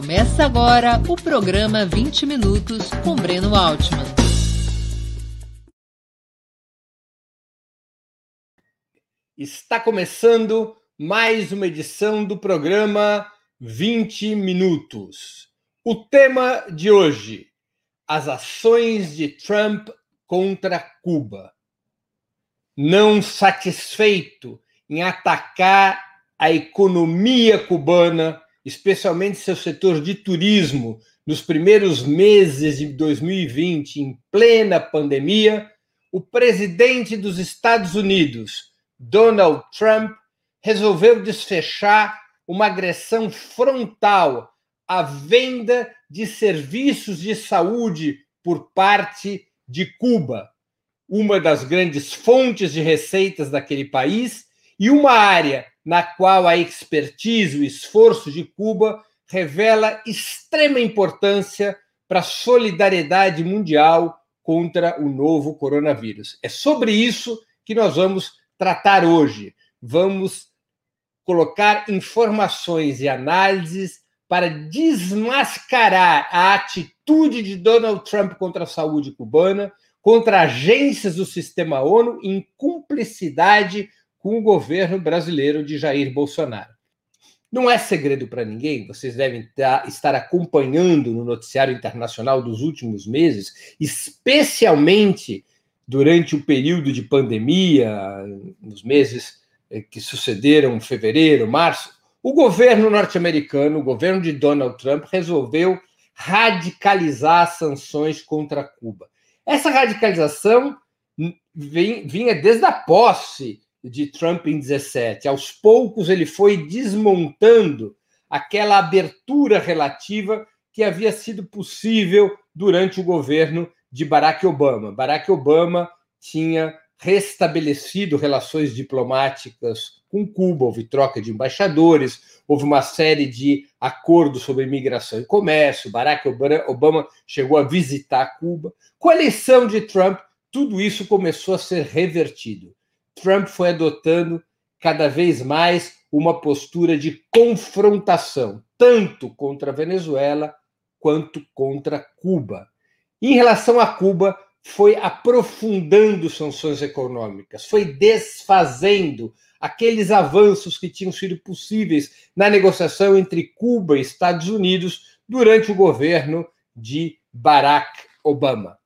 Começa agora o programa 20 Minutos com Breno Altman. Está começando mais uma edição do programa 20 Minutos. O tema de hoje: as ações de Trump contra Cuba. Não satisfeito em atacar a economia cubana, especialmente seu setor de turismo, nos primeiros meses de 2020, em plena pandemia, o presidente dos Estados Unidos, Donald Trump, resolveu desfechar uma agressão frontal à venda de serviços de saúde por parte de Cuba, uma das grandes fontes de receitas daquele país e uma área na qual a expertise, o esforço de Cuba revela extrema importância para a solidariedade mundial contra o novo coronavírus. É sobre isso que nós vamos tratar hoje. Vamos colocar informações e análises para desmascarar a atitude de Donald Trump contra a saúde cubana, contra agências do sistema ONU em cumplicidade com o governo brasileiro de Jair Bolsonaro. Não é segredo para ninguém, vocês devem estar acompanhando no noticiário internacional dos últimos meses, especialmente durante o período de pandemia, nos meses eh, que sucederam fevereiro, março, o governo norte-americano, o governo de Donald Trump, resolveu radicalizar sanções contra Cuba. Essa radicalização vinha desde a posse de Trump em 17. Aos poucos, ele foi desmontando aquela abertura relativa que havia sido possível durante o governo de Barack Obama. Barack Obama tinha restabelecido relações diplomáticas com Cuba, houve troca de embaixadores, houve uma série de acordos sobre imigração e comércio. Barack Obama chegou a visitar Cuba. Com a eleição de Trump, tudo isso começou a ser revertido. Trump foi adotando cada vez mais uma postura de confrontação, tanto contra a Venezuela quanto contra Cuba. Em relação a Cuba, foi aprofundando sanções econômicas, foi desfazendo aqueles avanços que tinham sido possíveis na negociação entre Cuba e Estados Unidos durante o governo de Barack Obama.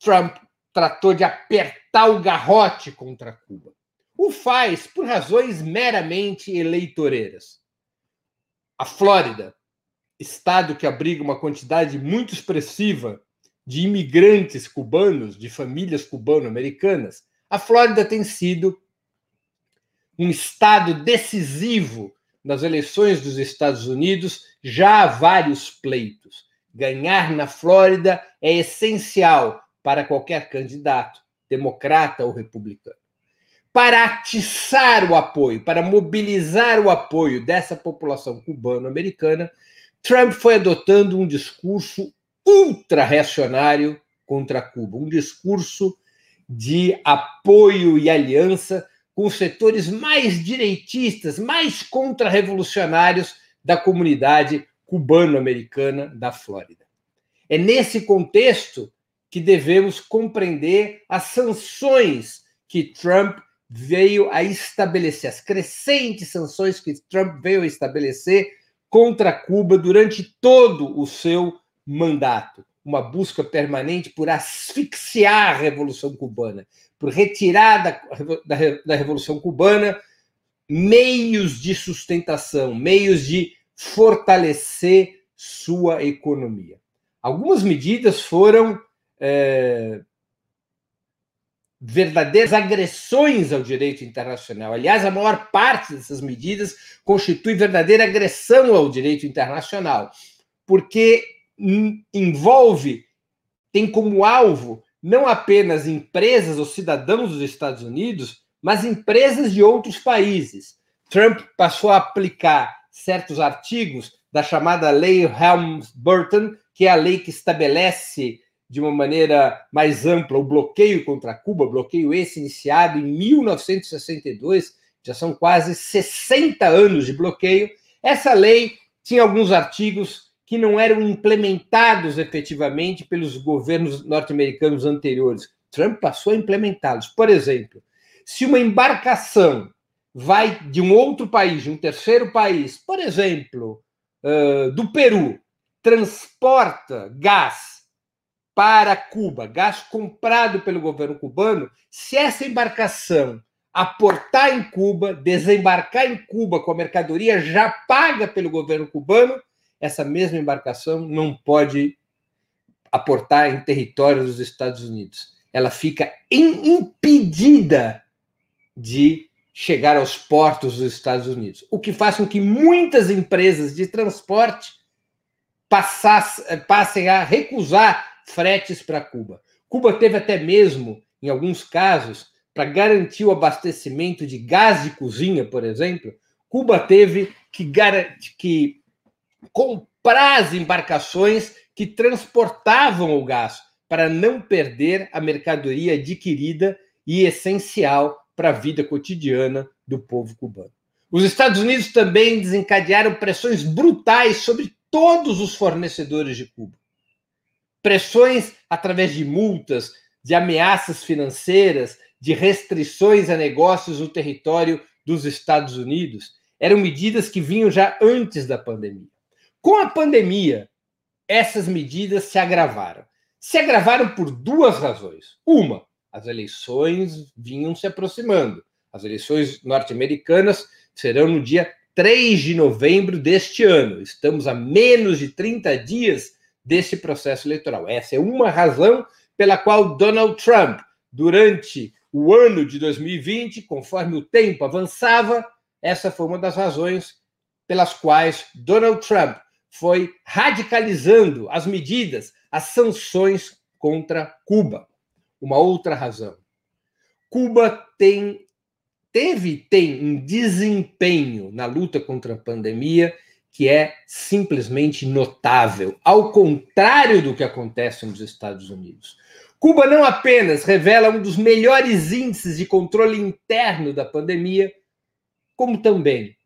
Trump tratou de apertar o garrote contra Cuba. O faz por razões meramente eleitoreiras. A Flórida, estado que abriga uma quantidade muito expressiva de imigrantes cubanos, de famílias cubano-americanas, a Flórida tem sido um estado decisivo nas eleições dos Estados Unidos já há vários pleitos. Ganhar na Flórida é essencial para qualquer candidato, democrata ou republicano. Para atiçar o apoio, para mobilizar o apoio dessa população cubano-americana, Trump foi adotando um discurso ultra-reacionário contra Cuba, um discurso de apoio e aliança com os setores mais direitistas, mais contra-revolucionários da comunidade cubano-americana da Flórida. É nesse contexto que devemos compreender as sanções que Trump veio a estabelecer, as crescentes sanções que Trump veio a estabelecer contra Cuba durante todo o seu mandato. Uma busca permanente por asfixiar a Revolução Cubana, por retirar da, da, da Revolução Cubana meios de sustentação, meios de fortalecer sua economia. Algumas medidas foram é, verdadeiras agressões ao direito internacional. Aliás, a maior parte dessas medidas constitui verdadeira agressão ao direito internacional, porque envolve, tem como alvo não apenas empresas ou cidadãos dos Estados Unidos, mas empresas de outros países. Trump passou a aplicar certos artigos da chamada Lei Helms-Burton, que é a lei que estabelece de uma maneira mais ampla o bloqueio contra Cuba, bloqueio esse iniciado em 1962, já são quase 60 anos de bloqueio. Essa lei tinha alguns artigos que não eram implementados efetivamente pelos governos norte-americanos anteriores. Trump passou a implementá-los. Por exemplo, se uma embarcação vai de um outro país, de um terceiro país, por exemplo, do Peru, transporta gás para Cuba, gás comprado pelo governo cubano, se essa embarcação aportar em Cuba, desembarcar em Cuba com a mercadoria já paga pelo governo cubano, essa mesma embarcação não pode aportar em território dos Estados Unidos. Ela fica impedida de chegar aos portos dos Estados Unidos, o que faz com que muitas empresas de transporte passem a recusar fretes para Cuba. Cuba teve até mesmo, em alguns casos, para garantir o abastecimento de gás de cozinha, por exemplo, Cuba teve que, que comprar as embarcações que transportavam o gás para não perder a mercadoria adquirida e essencial para a vida cotidiana do povo cubano. Os Estados Unidos também desencadearam pressões brutais sobre todos os fornecedores de Cuba. Pressões através de multas, de ameaças financeiras, de restrições a negócios no território dos Estados Unidos eram medidas que vinham já antes da pandemia. Com a pandemia, essas medidas se agravaram. Se agravaram por duas razões. Uma, as eleições vinham se aproximando. As eleições norte-americanas serão no dia 3 de novembro deste ano. Estamos a menos de 30 dias desse processo eleitoral. Essa é uma razão pela qual Donald Trump, durante o ano de 2020, conforme o tempo avançava, essa foi uma das razões pelas quais Donald Trump foi radicalizando as medidas, as sanções contra Cuba. Uma outra razão. Cuba tem teve tem um desempenho na luta contra a pandemia que é simplesmente notável, ao contrário do que acontece nos Estados Unidos. Cuba não apenas revela um dos melhores índices de controle interno da pandemia, como também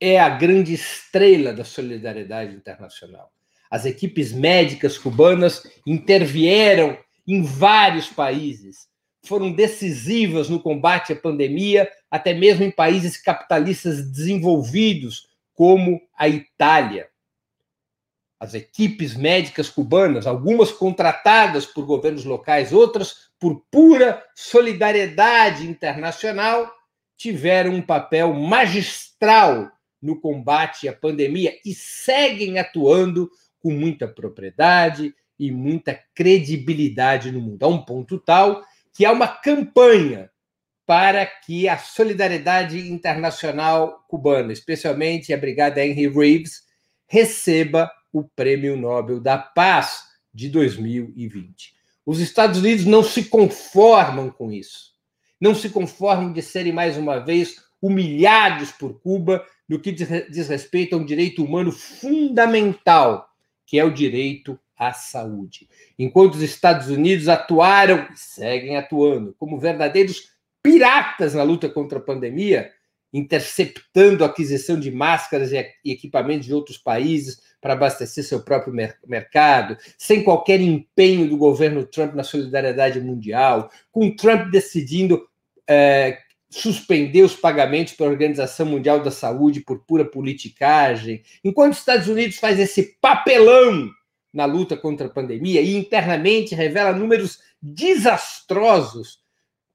é a grande estrela da solidariedade internacional. As equipes médicas cubanas intervieram em vários países, foram decisivas no combate à pandemia, até mesmo em países capitalistas desenvolvidos, como a Itália. As equipes médicas cubanas, algumas contratadas por governos locais, outras por pura solidariedade internacional, tiveram um papel magistral no combate à pandemia e seguem atuando com muita propriedade e muita credibilidade no mundo, a um ponto tal que há uma campanha para que a solidariedade internacional cubana, especialmente a Brigada Henry Reeves, receba o Prêmio Nobel da Paz de 2020. Os Estados Unidos não se conformam com isso. Não se conformam de serem, mais uma vez, humilhados por Cuba no que diz respeito a um direito humano fundamental, que é o direito à saúde. Enquanto os Estados Unidos atuaram e seguem atuando como verdadeiros piratas na luta contra a pandemia, interceptando a aquisição de máscaras e equipamentos de outros países, para abastecer seu próprio mer mercado, sem qualquer empenho do governo Trump na solidariedade mundial, com Trump decidindo é, suspender os pagamentos para a Organização Mundial da Saúde por pura politicagem, enquanto os Estados Unidos faz esse papelão na luta contra a pandemia e internamente revela números desastrosos,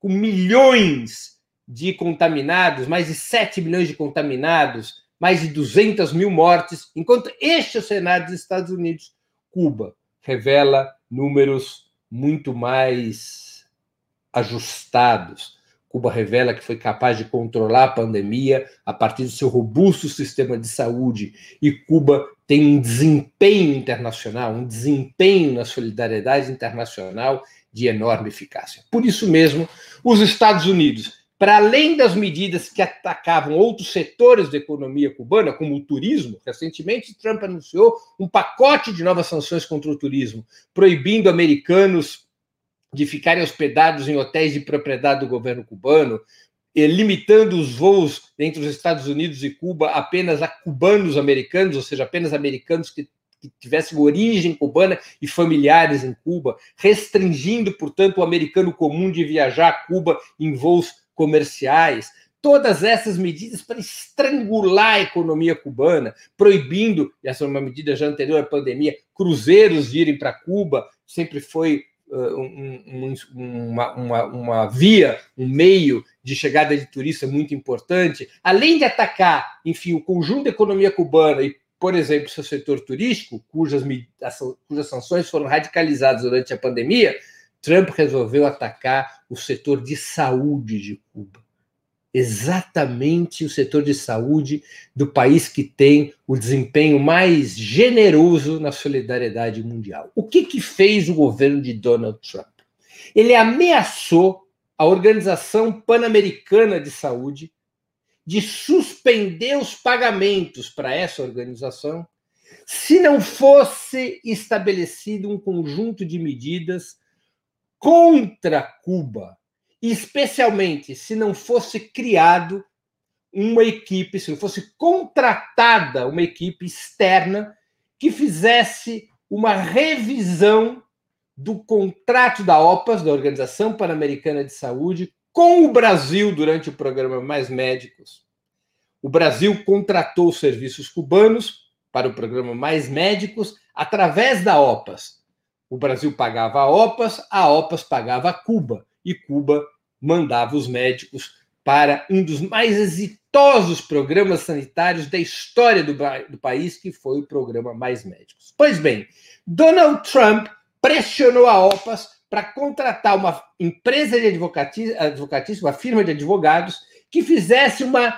com milhões de contaminados, mais de 7 milhões de contaminados, mais de 200 mil mortes, enquanto este é o cenário dos Estados Unidos. Cuba revela números muito mais ajustados. Cuba revela que foi capaz de controlar a pandemia a partir do seu robusto sistema de saúde. E Cuba tem um desempenho internacional, um desempenho na solidariedade internacional de enorme eficácia. Por isso mesmo, os Estados Unidos para além das medidas que atacavam outros setores da economia cubana, como o turismo, recentemente Trump anunciou um pacote de novas sanções contra o turismo, proibindo americanos de ficarem hospedados em hotéis de propriedade do governo cubano, limitando os voos entre os Estados Unidos e Cuba apenas a cubanos americanos, ou seja, apenas americanos que, que tivessem origem cubana e familiares em Cuba, restringindo, portanto, o americano comum de viajar a Cuba em voos comerciais. Todas essas medidas para estrangular a economia cubana, proibindo, essa é uma medida já anterior à pandemia, cruzeiros virem para Cuba, sempre foi um, um, uma, uma, uma, via, um meio de chegada de turista muito importante, além de atacar, enfim, o conjunto da economia cubana e, por exemplo, seu setor turístico, cujas, cujas sanções foram radicalizadas durante a pandemia, Trump resolveu atacar o setor de saúde de Cuba exatamente o setor de saúde do país que tem o desempenho mais generoso na solidariedade mundial. O que, que fez o governo de Donald Trump? Ele ameaçou a Organização Pan-Americana de Saúde de suspender os pagamentos para essa organização se não fosse estabelecido um conjunto de medidas contra Cuba especialmente se não fosse criado uma equipe, se não fosse contratada uma equipe externa que fizesse uma revisão do contrato da OPAS, da Organização Pan-Americana de Saúde, com o Brasil durante o programa Mais Médicos. O Brasil contratou os serviços cubanos para o programa Mais Médicos através da OPAS. O Brasil pagava a OPAS, a OPAS pagava a Cuba e Cuba mandava os médicos para um dos mais exitosos programas sanitários da história do, do país, que foi o programa Mais Médicos. Pois bem, Donald Trump pressionou a OPAS para contratar uma empresa de advocatícia, uma firma de advogados, que fizesse uma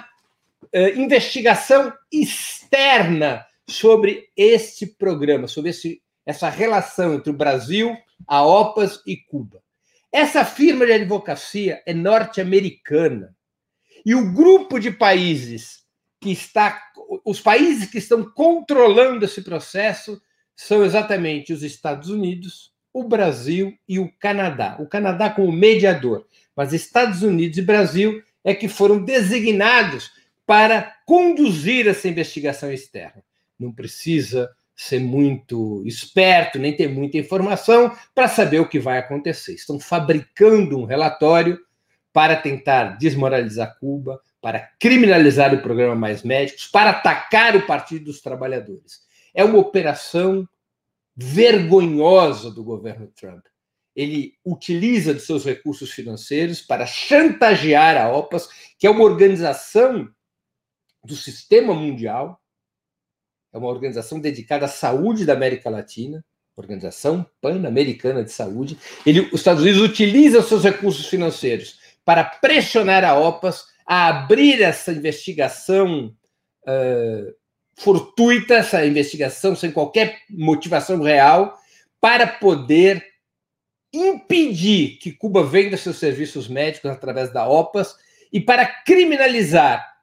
uh, investigação externa sobre este programa, sobre esse, essa relação entre o Brasil, a OPAS e Cuba. Essa firma de advocacia é norte-americana. E o grupo de países que está. Os países que estão controlando esse processo são exatamente os Estados Unidos, o Brasil e o Canadá. O Canadá como mediador, mas Estados Unidos e Brasil é que foram designados para conduzir essa investigação externa. Não precisa ser muito esperto, nem ter muita informação para saber o que vai acontecer. Estão fabricando um relatório para tentar desmoralizar Cuba, para criminalizar o programa Mais Médicos, para atacar o Partido dos Trabalhadores. É uma operação vergonhosa do governo Trump. Ele utiliza de seus recursos financeiros para chantagear a OPAS, que é uma organização do sistema mundial, é uma organização dedicada à saúde da América Latina, Organização Pan-Americana de Saúde. Ele, os Estados Unidos utilizam seus recursos financeiros para pressionar a OPAS a abrir essa investigação uh, fortuita, essa investigação sem qualquer motivação real, para poder impedir que Cuba venda seus serviços médicos através da OPAS e para criminalizar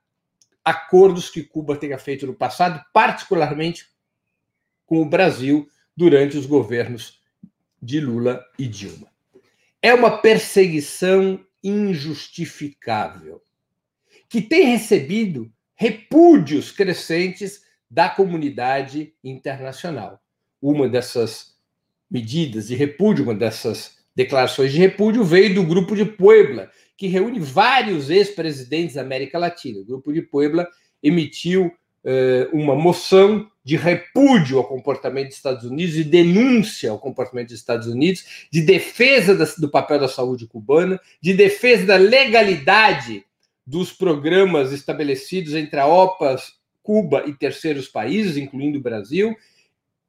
acordos que Cuba tenha feito no passado, particularmente com o Brasil durante os governos de Lula e Dilma. É uma perseguição injustificável que tem recebido repúdios crescentes da comunidade internacional. Uma dessas medidas de repúdio, uma dessas declarações de repúdio veio do grupo de Puebla, que reúne vários ex-presidentes da América Latina. O Grupo de Puebla emitiu uh, uma moção de repúdio ao comportamento dos Estados Unidos e denúncia ao comportamento dos Estados Unidos, de defesa da, do papel da saúde cubana, de defesa da legalidade dos programas estabelecidos entre a OPAS, Cuba e terceiros países, incluindo o Brasil,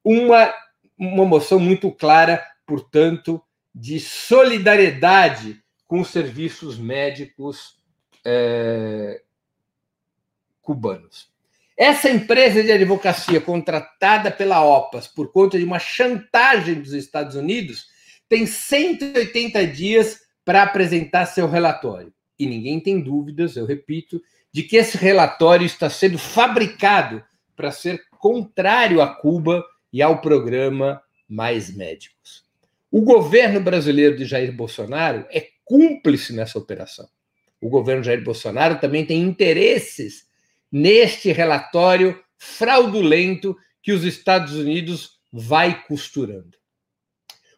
uma, uma moção muito clara, portanto, de solidariedade com os serviços médicos é, cubanos. Essa empresa de advocacia contratada pela OPAS por conta de uma chantagem dos Estados Unidos tem 180 dias para apresentar seu relatório. E ninguém tem dúvidas, eu repito, de que esse relatório está sendo fabricado para ser contrário a Cuba e ao programa Mais Médicos. O governo brasileiro de Jair Bolsonaro é cúmplice nessa operação. o governo Jair Bolsonaro também tem interesses neste relatório fraudulento que os Estados Unidos vai costurando.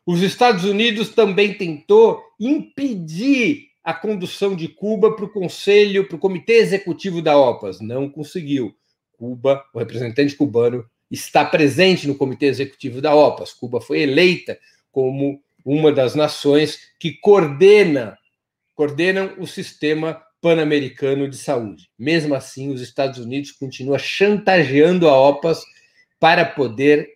Os Estados Unidos também tentou impedir a condução de Cuba para o Conselho, para o Comitê Executivo da OPAS. Não conseguiu. Cuba, o representante cubano, está presente no Comitê Executivo da OPAS. Cuba foi eleita como uma das nações que coordena coordenam o sistema pan-americano de saúde. Mesmo assim, os Estados Unidos continuam chantageando a OPAS para poder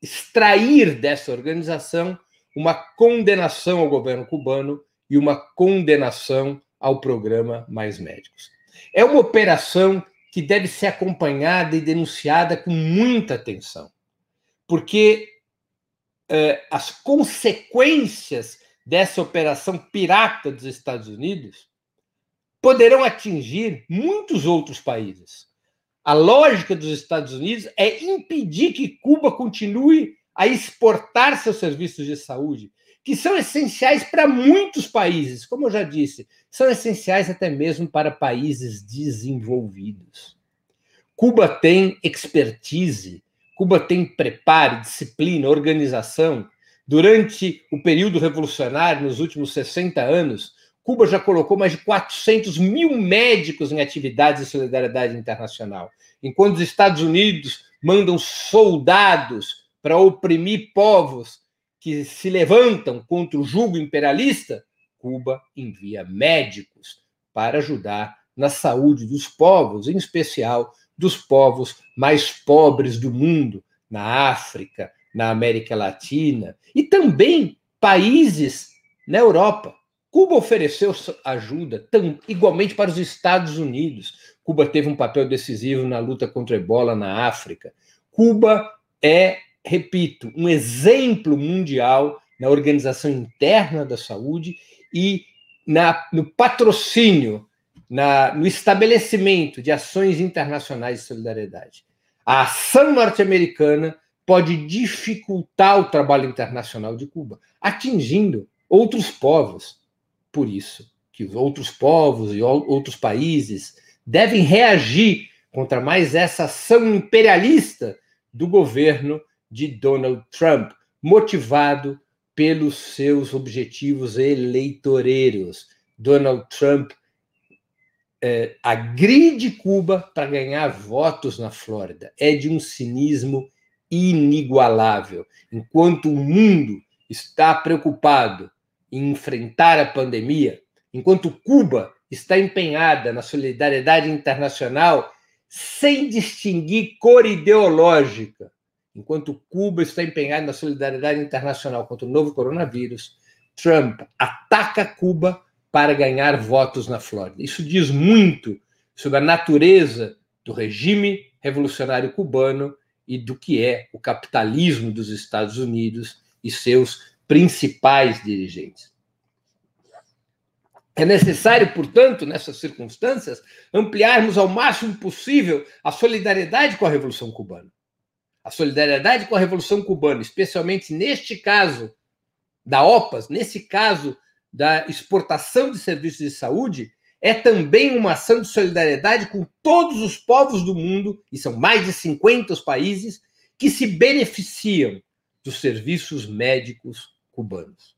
extrair dessa organização uma condenação ao governo cubano e uma condenação ao programa Mais Médicos. É uma operação que deve ser acompanhada e denunciada com muita atenção, porque eh, as consequências dessa operação pirata dos Estados Unidos poderão atingir muitos outros países. A lógica dos Estados Unidos é impedir que Cuba continue a exportar seus serviços de saúde, que são essenciais para muitos países, como eu já disse, são essenciais até mesmo para países desenvolvidos. Cuba tem expertise, Cuba tem preparo, disciplina, organização. Durante o período revolucionário, nos últimos 60 anos, Cuba já colocou mais de 400 mil médicos em atividades de solidariedade internacional. Enquanto os Estados Unidos mandam soldados para oprimir povos que se levantam contra o jugo imperialista, Cuba envia médicos para ajudar na saúde dos povos, em especial dos povos mais pobres do mundo, na África, na América Latina e também países na Europa. Cuba ofereceu ajuda tão, igualmente para os Estados Unidos. Cuba teve um papel decisivo na luta contra a ebola na África. Cuba é, repito, um exemplo mundial na organização interna da saúde e na, no patrocínio, na, no estabelecimento de ações internacionais de solidariedade. A ação norte-americana pode dificultar o trabalho internacional de Cuba, atingindo outros povos por isso que os outros povos e outros países devem reagir contra mais essa ação imperialista do governo de Donald Trump, motivado pelos seus objetivos eleitoreiros. Donald Trump é, agride Cuba para ganhar votos na Flórida. É de um cinismo inigualável. Enquanto o mundo está preocupado em enfrentar a pandemia, enquanto Cuba está empenhada na solidariedade internacional sem distinguir cor ideológica, enquanto Cuba está empenhada na solidariedade internacional contra o novo coronavírus, Trump ataca Cuba para ganhar votos na Flórida. Isso diz muito sobre a natureza do regime revolucionário cubano e do que é o capitalismo dos Estados Unidos e seus principais dirigentes. É necessário, portanto, nessas circunstâncias, ampliarmos ao máximo possível a solidariedade com a Revolução Cubana. A solidariedade com a Revolução Cubana, especialmente neste caso da OPAS, nesse caso da exportação de serviços de saúde, é também uma ação de solidariedade com todos os povos do mundo, e são mais de 50 os países, que se beneficiam dos serviços médicos cubanos.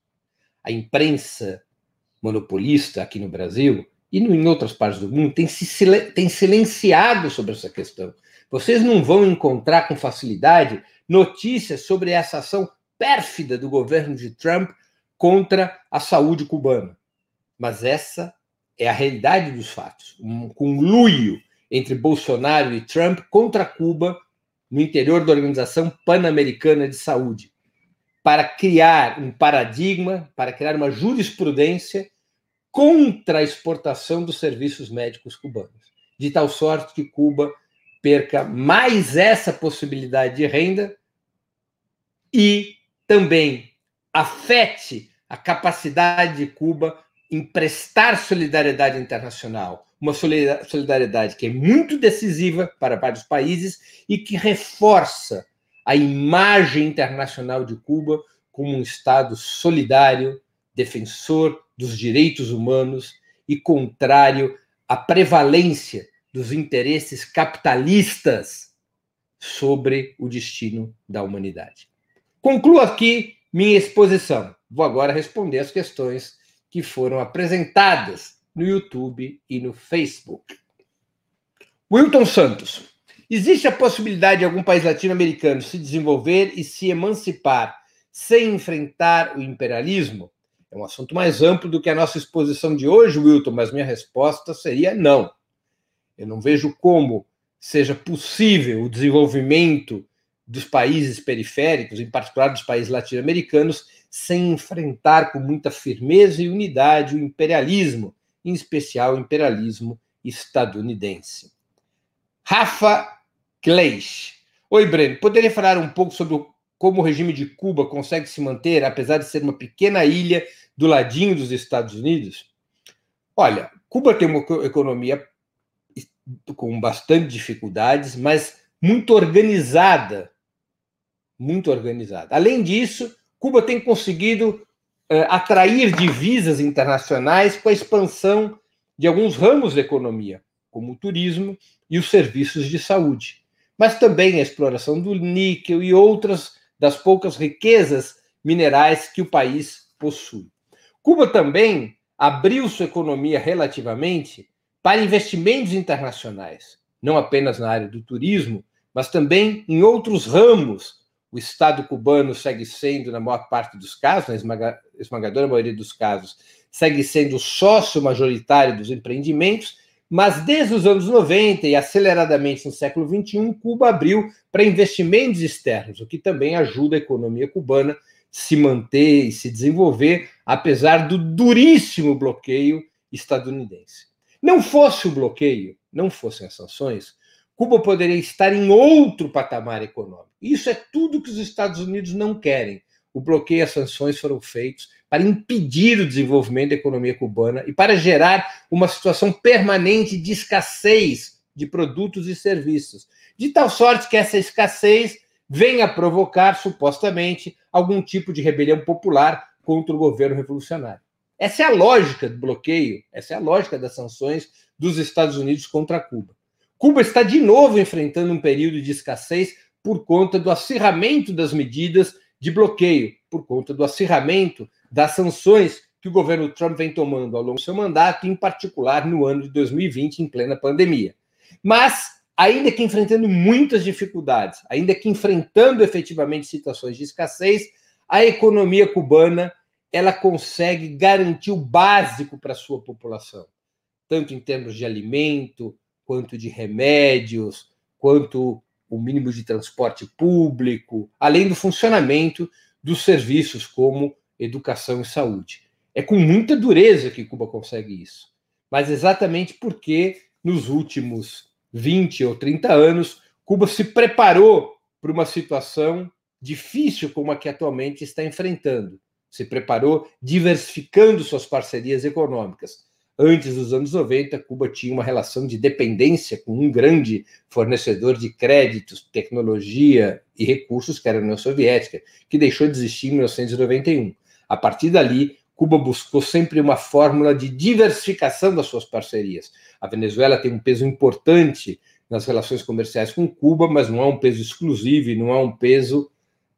A imprensa monopolista aqui no Brasil e em outras partes do mundo tem, se, tem silenciado sobre essa questão. Vocês não vão encontrar com facilidade notícias sobre essa ação pérfida do governo de Trump contra a saúde cubana. Mas essa é a realidade dos fatos. Um conluio entre Bolsonaro e Trump contra Cuba no interior da Organização Pan-Americana de Saúde para criar um paradigma, para criar uma jurisprudência contra a exportação dos serviços médicos cubanos, de tal sorte que Cuba perca mais essa possibilidade de renda e também afete a capacidade de Cuba em prestar solidariedade internacional, uma solidariedade que é muito decisiva para vários países e que reforça a imagem internacional de Cuba como um Estado solidário, defensor dos direitos humanos e contrário à prevalência dos interesses capitalistas sobre o destino da humanidade. Concluo aqui minha exposição. Vou agora responder as questões que foram apresentadas no YouTube e no Facebook. Wilton Santos. Existe a possibilidade de algum país latino-americano se desenvolver e se emancipar sem enfrentar o imperialismo? É um assunto mais amplo do que a nossa exposição de hoje, Wilton, mas minha resposta seria não. Eu não vejo como seja possível o desenvolvimento dos países periféricos, em particular dos países latino-americanos, sem enfrentar com muita firmeza e unidade o imperialismo, em especial o imperialismo estadunidense. Rafa Kleisch. Oi, Breno. Poderia falar um pouco sobre como o regime de Cuba consegue se manter, apesar de ser uma pequena ilha do ladinho dos Estados Unidos? Olha, Cuba tem uma economia com bastante dificuldades, mas muito organizada. Muito organizada. Além disso, Cuba tem conseguido uh, atrair divisas internacionais com a expansão de alguns ramos da economia, como o turismo e os serviços de saúde, mas também a exploração do níquel e outras das poucas riquezas minerais que o país possui. Cuba também abriu sua economia relativamente para investimentos internacionais, não apenas na área do turismo, mas também em outros ramos. O Estado cubano segue sendo, na maior parte dos casos, na esmagadora maioria dos casos, segue sendo sócio majoritário dos empreendimentos, mas desde os anos 90 e aceleradamente no século XXI, Cuba abriu para investimentos externos, o que também ajuda a economia cubana se manter e se desenvolver, apesar do duríssimo bloqueio estadunidense. Não fosse o bloqueio, não fossem as sanções, Cuba poderia estar em outro patamar econômico. Isso é tudo que os Estados Unidos não querem. O bloqueio e as sanções foram feitos para impedir o desenvolvimento da economia cubana e para gerar uma situação permanente de escassez de produtos e serviços, de tal sorte que essa escassez venha provocar, supostamente, algum tipo de rebelião popular contra o governo revolucionário. Essa é a lógica do bloqueio, essa é a lógica das sanções dos Estados Unidos contra Cuba. Cuba está de novo enfrentando um período de escassez por conta do acirramento das medidas de bloqueio, por conta do acirramento das sanções que o governo Trump vem tomando ao longo do seu mandato, em particular no ano de 2020, em plena pandemia. Mas, ainda que enfrentando muitas dificuldades, ainda que enfrentando efetivamente situações de escassez, a economia cubana ela consegue garantir o básico para a sua população, tanto em termos de alimento, quanto de remédios, quanto o mínimo de transporte público, além do funcionamento dos serviços como educação e saúde. É com muita dureza que Cuba consegue isso, mas exatamente porque nos últimos 20 ou 30 anos, Cuba se preparou para uma situação difícil como a que atualmente está enfrentando se preparou diversificando suas parcerias econômicas. Antes dos anos 90, Cuba tinha uma relação de dependência com um grande fornecedor de créditos, tecnologia e recursos, que era a União Soviética, que deixou de existir em 1991. A partir dali, Cuba buscou sempre uma fórmula de diversificação das suas parcerias. A Venezuela tem um peso importante nas relações comerciais com Cuba, mas não é um peso exclusivo e não é um peso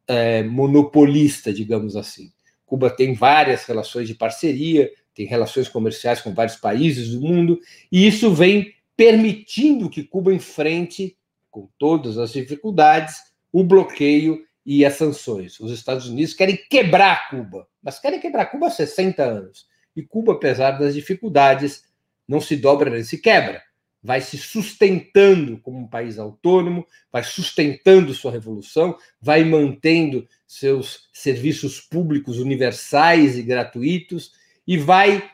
é, monopolista, digamos assim. Cuba tem várias relações de parceria, tem relações comerciais com vários países do mundo, e isso vem permitindo que Cuba enfrente, com todas as dificuldades, o bloqueio e as sanções. Os Estados Unidos querem quebrar Cuba, mas querem quebrar Cuba há 60 anos. E Cuba, apesar das dificuldades, não se dobra nem se quebra vai se sustentando como um país autônomo, vai sustentando sua revolução, vai mantendo seus serviços públicos universais e gratuitos e vai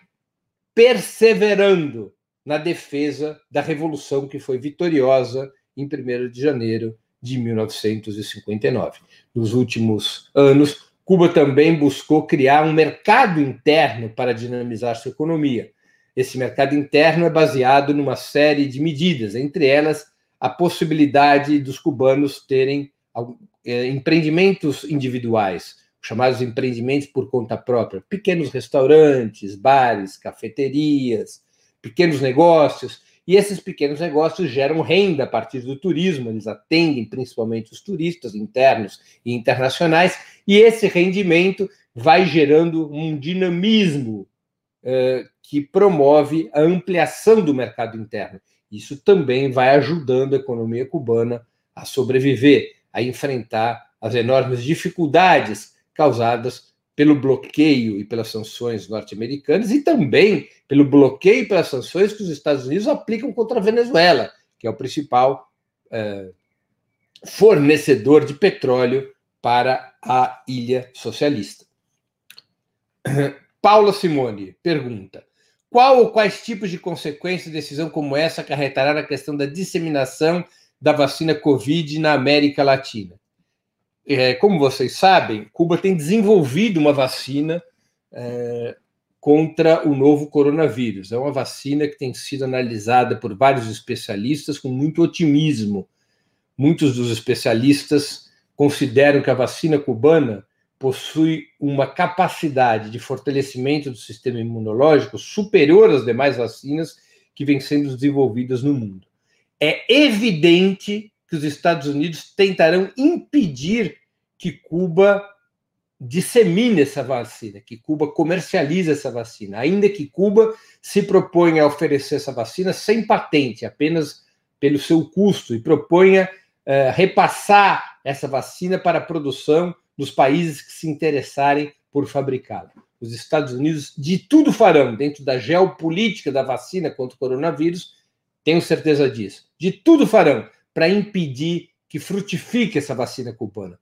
perseverando na defesa da revolução que foi vitoriosa em 1 de janeiro de 1959. Nos últimos anos, Cuba também buscou criar um mercado interno para dinamizar sua economia esse mercado interno é baseado numa série de medidas, entre elas a possibilidade dos cubanos terem é, empreendimentos individuais, chamados empreendimentos por conta própria, pequenos restaurantes, bares, cafeterias, pequenos negócios, e esses pequenos negócios geram renda a partir do turismo, eles atendem principalmente os turistas internos e internacionais, e esse rendimento vai gerando um dinamismo que promove a ampliação do mercado interno. Isso também vai ajudando a economia cubana a sobreviver, a enfrentar as enormes dificuldades causadas pelo bloqueio e pelas sanções norte-americanas e também pelo bloqueio e pelas sanções que os Estados Unidos aplicam contra a Venezuela, que é o principal é, fornecedor de petróleo para a ilha socialista. Paula Simone pergunta: qual ou quais tipos de consequências decisão como essa acarretará na questão da disseminação da vacina Covid na América Latina? É, como vocês sabem, Cuba tem desenvolvido uma vacina é, contra o novo coronavírus. É uma vacina que tem sido analisada por vários especialistas com muito otimismo. Muitos dos especialistas consideram que a vacina cubana possui uma capacidade de fortalecimento do sistema imunológico superior às demais vacinas que vêm sendo desenvolvidas no mundo. É evidente que os Estados Unidos tentarão impedir que Cuba dissemine essa vacina, que Cuba comercialize essa vacina, ainda que Cuba se proponha a oferecer essa vacina sem patente, apenas pelo seu custo, e proponha uh, repassar essa vacina para a produção dos países que se interessarem por fabricá-la. Os Estados Unidos de tudo farão dentro da geopolítica da vacina contra o coronavírus, tenho certeza disso. De tudo farão para impedir que frutifique essa vacina cubana.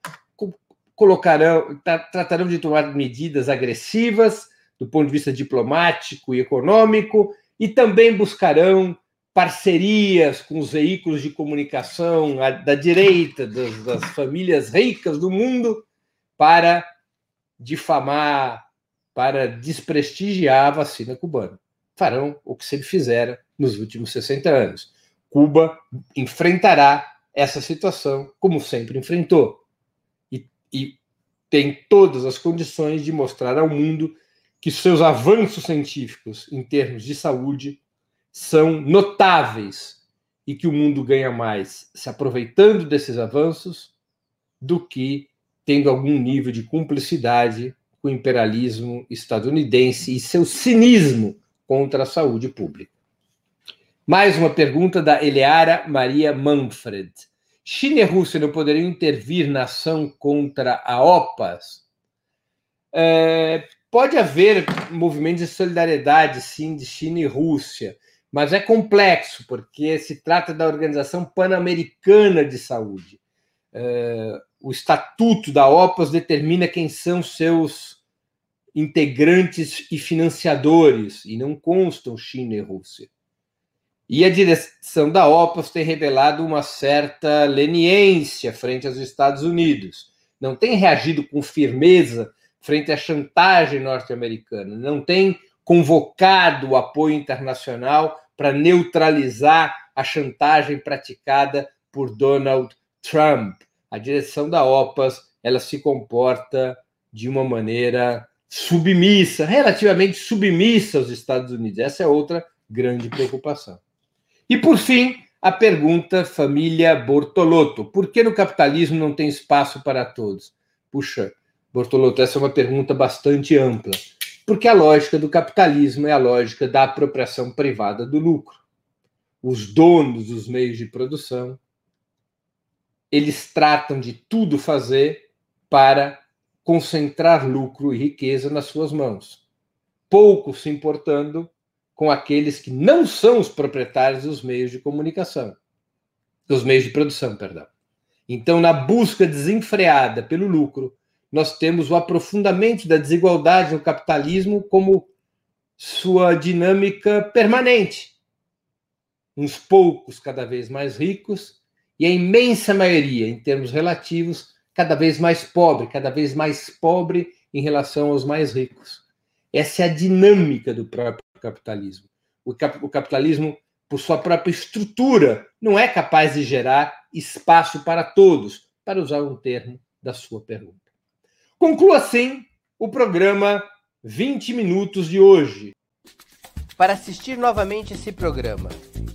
Colocarão, tratarão de tomar medidas agressivas do ponto de vista diplomático e econômico e também buscarão parcerias com os veículos de comunicação da direita, das, das famílias ricas do mundo, para difamar, para desprestigiar a vacina cubana. Farão o que sempre fizeram nos últimos 60 anos. Cuba enfrentará essa situação como sempre enfrentou. E, e tem todas as condições de mostrar ao mundo que seus avanços científicos em termos de saúde são notáveis e que o mundo ganha mais se aproveitando desses avanços do que tendo algum nível de cumplicidade com o imperialismo estadunidense e seu cinismo contra a saúde pública. Mais uma pergunta da Eleara Maria Manfred. China e Rússia não poderiam intervir na ação contra a OPAS? É, pode haver movimentos de solidariedade, sim, de China e Rússia, mas é complexo, porque se trata da Organização Pan-Americana de Saúde. O estatuto da OPAS determina quem são seus integrantes e financiadores, e não constam China e Rússia. E a direção da OPAS tem revelado uma certa leniência frente aos Estados Unidos. Não tem reagido com firmeza frente à chantagem norte-americana. Não tem convocado o apoio internacional para neutralizar a chantagem praticada por Donald Trump. A direção da OPAS ela se comporta de uma maneira submissa, relativamente submissa aos Estados Unidos. Essa é outra grande preocupação. E, por fim, a pergunta família Bortolotto: por que no capitalismo não tem espaço para todos? Puxa, Bortolotto, essa é uma pergunta bastante ampla. Porque a lógica do capitalismo é a lógica da apropriação privada do lucro. Os donos dos meios de produção, eles tratam de tudo fazer para concentrar lucro e riqueza nas suas mãos, pouco se importando com aqueles que não são os proprietários dos meios de comunicação, dos meios de produção, perdão. Então, na busca desenfreada pelo lucro, nós temos o aprofundamento da desigualdade no capitalismo como sua dinâmica permanente. Uns poucos cada vez mais ricos e a imensa maioria, em termos relativos, cada vez mais pobre, cada vez mais pobre em relação aos mais ricos. Essa é a dinâmica do próprio capitalismo. O, cap o capitalismo, por sua própria estrutura, não é capaz de gerar espaço para todos, para usar um termo da sua pergunta. Conclua assim o programa 20 Minutos de hoje. Para assistir novamente esse programa